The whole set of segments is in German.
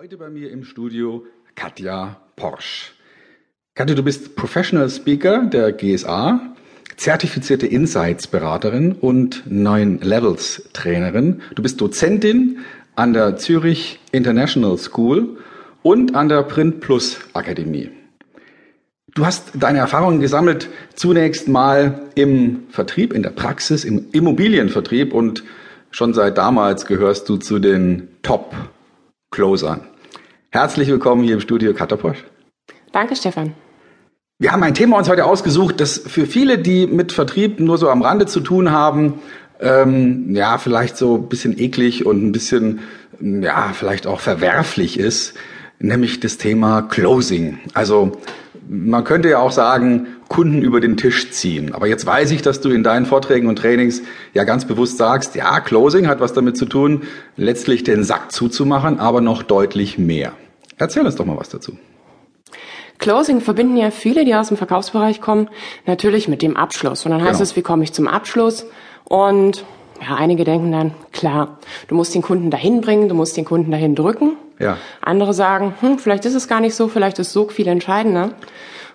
Heute bei mir im Studio Katja Porsch. Katja, du bist Professional Speaker der GSA, zertifizierte Insights-Beraterin und Neuen Levels Trainerin. Du bist Dozentin an der Zürich International School und an der Print Plus Akademie. Du hast deine Erfahrungen gesammelt zunächst mal im Vertrieb, in der Praxis, im Immobilienvertrieb und schon seit damals gehörst du zu den Top-Closern. Herzlich willkommen hier im Studio Kataposch. Danke, Stefan. Wir haben ein Thema uns heute ausgesucht, das für viele, die mit Vertrieb nur so am Rande zu tun haben, ähm, ja, vielleicht so ein bisschen eklig und ein bisschen, ja, vielleicht auch verwerflich ist, nämlich das Thema Closing. Also man könnte ja auch sagen, Kunden über den Tisch ziehen. Aber jetzt weiß ich, dass du in deinen Vorträgen und Trainings ja ganz bewusst sagst, ja, Closing hat was damit zu tun, letztlich den Sack zuzumachen, aber noch deutlich mehr. Erzähl uns doch mal was dazu. Closing verbinden ja viele, die aus dem Verkaufsbereich kommen, natürlich mit dem Abschluss. Und dann heißt genau. es, wie komme ich zum Abschluss? Und ja, einige denken dann, klar, du musst den Kunden dahin bringen, du musst den Kunden dahin drücken. Ja. Andere sagen, hm, vielleicht ist es gar nicht so, vielleicht ist so viel entscheidender.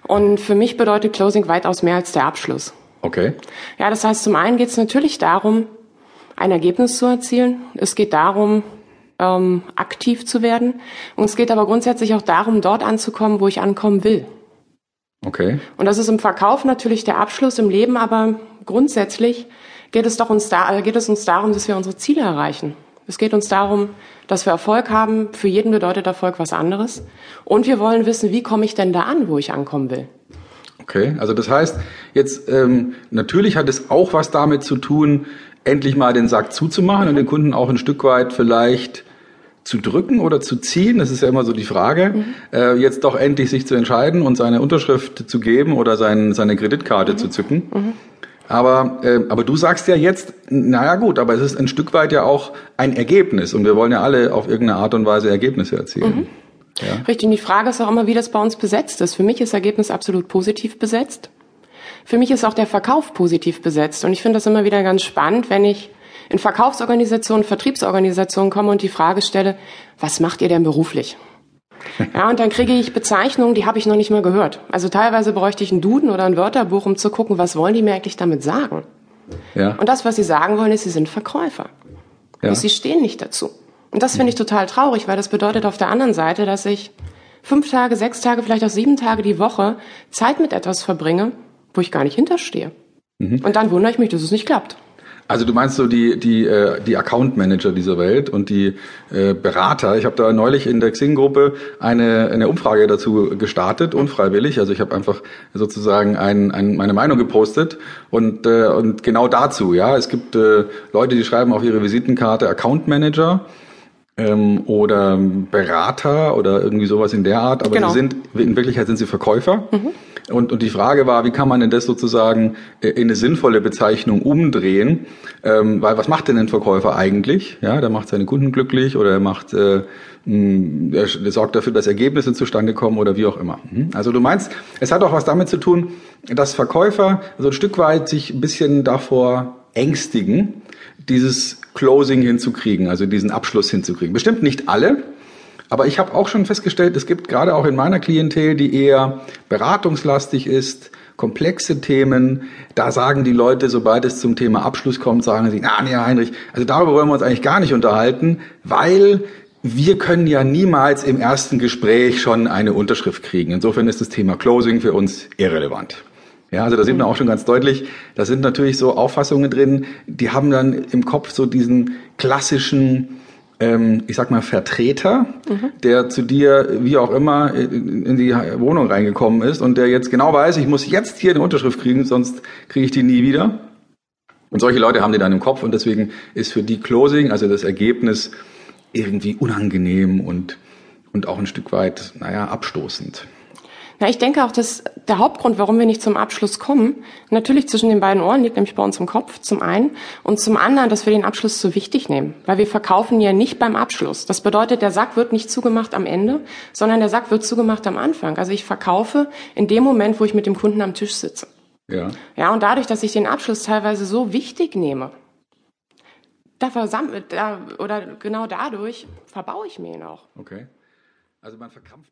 Und für mich bedeutet Closing weitaus mehr als der Abschluss. Okay. Ja, das heißt, zum einen geht es natürlich darum, ein Ergebnis zu erzielen. Es geht darum, ähm, aktiv zu werden. Und es geht aber grundsätzlich auch darum, dort anzukommen, wo ich ankommen will. Okay. Und das ist im Verkauf natürlich der Abschluss, im Leben aber grundsätzlich geht es doch uns da, geht es uns darum, dass wir unsere Ziele erreichen. Es geht uns darum, dass wir Erfolg haben. Für jeden bedeutet Erfolg was anderes. Und wir wollen wissen, wie komme ich denn da an, wo ich ankommen will. Okay, also das heißt, jetzt ähm, natürlich hat es auch was damit zu tun, endlich mal den Sack zuzumachen und den Kunden auch ein Stück weit vielleicht zu drücken oder zu ziehen, das ist ja immer so die Frage, mhm. äh, jetzt doch endlich sich zu entscheiden und seine Unterschrift zu geben oder sein, seine Kreditkarte mhm. zu zücken. Mhm. Aber, äh, aber du sagst ja jetzt, naja gut, aber es ist ein Stück weit ja auch ein Ergebnis und wir wollen ja alle auf irgendeine Art und Weise Ergebnisse erzielen. Mhm. Ja. Richtig, und die Frage ist auch immer, wie das bei uns besetzt ist. Für mich ist Ergebnis absolut positiv besetzt. Für mich ist auch der Verkauf positiv besetzt. Und ich finde das immer wieder ganz spannend, wenn ich in Verkaufsorganisationen, Vertriebsorganisationen komme und die Frage stelle, was macht ihr denn beruflich? Ja, und dann kriege ich Bezeichnungen, die habe ich noch nicht mal gehört. Also teilweise bräuchte ich einen Duden oder ein Wörterbuch, um zu gucken, was wollen die mir eigentlich damit sagen. Ja. Und das, was sie sagen wollen, ist, sie sind Verkäufer. Ja. Und sie stehen nicht dazu. Und das finde ich total traurig, weil das bedeutet auf der anderen Seite, dass ich fünf Tage, sechs Tage, vielleicht auch sieben Tage die Woche Zeit mit etwas verbringe, wo ich gar nicht hinterstehe. Mhm. Und dann wundere ich mich, dass es nicht klappt. Also du meinst so die die äh, die Account Manager dieser Welt und die äh, Berater. Ich habe da neulich in der Xing-Gruppe eine eine Umfrage dazu gestartet, unfreiwillig. Also ich habe einfach sozusagen ein, ein, meine Meinung gepostet und äh, und genau dazu. Ja, es gibt äh, Leute, die schreiben auf ihre Visitenkarte Account Manager ähm, oder Berater oder irgendwie sowas in der Art. Aber genau. sie sind in Wirklichkeit sind sie Verkäufer. Mhm. Und, und die Frage war, wie kann man denn das sozusagen äh, in eine sinnvolle Bezeichnung umdrehen? Ähm, weil was macht denn ein Verkäufer eigentlich? Ja, der macht seine Kunden glücklich oder er macht, äh, mh, er, er sorgt dafür, dass Ergebnisse zustande kommen oder wie auch immer. Mhm. Also du meinst, es hat auch was damit zu tun, dass Verkäufer so ein Stück weit sich ein bisschen davor ängstigen, dieses Closing hinzukriegen, also diesen Abschluss hinzukriegen. Bestimmt nicht alle, aber ich habe auch schon festgestellt, es gibt gerade auch in meiner Klientel, die eher beratungslastig ist, komplexe Themen. Da sagen die Leute, sobald es zum Thema Abschluss kommt, sagen sie, na, nee, Heinrich, also darüber wollen wir uns eigentlich gar nicht unterhalten, weil wir können ja niemals im ersten Gespräch schon eine Unterschrift kriegen. Insofern ist das Thema Closing für uns irrelevant. Ja, also da sieht man auch schon ganz deutlich, da sind natürlich so Auffassungen drin, die haben dann im Kopf so diesen klassischen ähm, ich sag mal, Vertreter, mhm. der zu dir, wie auch immer, in die Wohnung reingekommen ist und der jetzt genau weiß, ich muss jetzt hier eine Unterschrift kriegen, sonst kriege ich die nie wieder. Und solche Leute haben die dann im Kopf und deswegen ist für die Closing, also das Ergebnis, irgendwie unangenehm und, und auch ein Stück weit, naja, abstoßend. Ja, ich denke auch, dass der Hauptgrund, warum wir nicht zum Abschluss kommen, natürlich zwischen den beiden Ohren liegt, nämlich bei uns im Kopf zum einen und zum anderen, dass wir den Abschluss so wichtig nehmen, weil wir verkaufen ja nicht beim Abschluss. Das bedeutet, der Sack wird nicht zugemacht am Ende, sondern der Sack wird zugemacht am Anfang. Also ich verkaufe in dem Moment, wo ich mit dem Kunden am Tisch sitze. Ja. Ja, und dadurch, dass ich den Abschluss teilweise so wichtig nehme, da versammelt, da, oder genau dadurch verbaue ich mir ihn auch. Okay. Also man verkrampft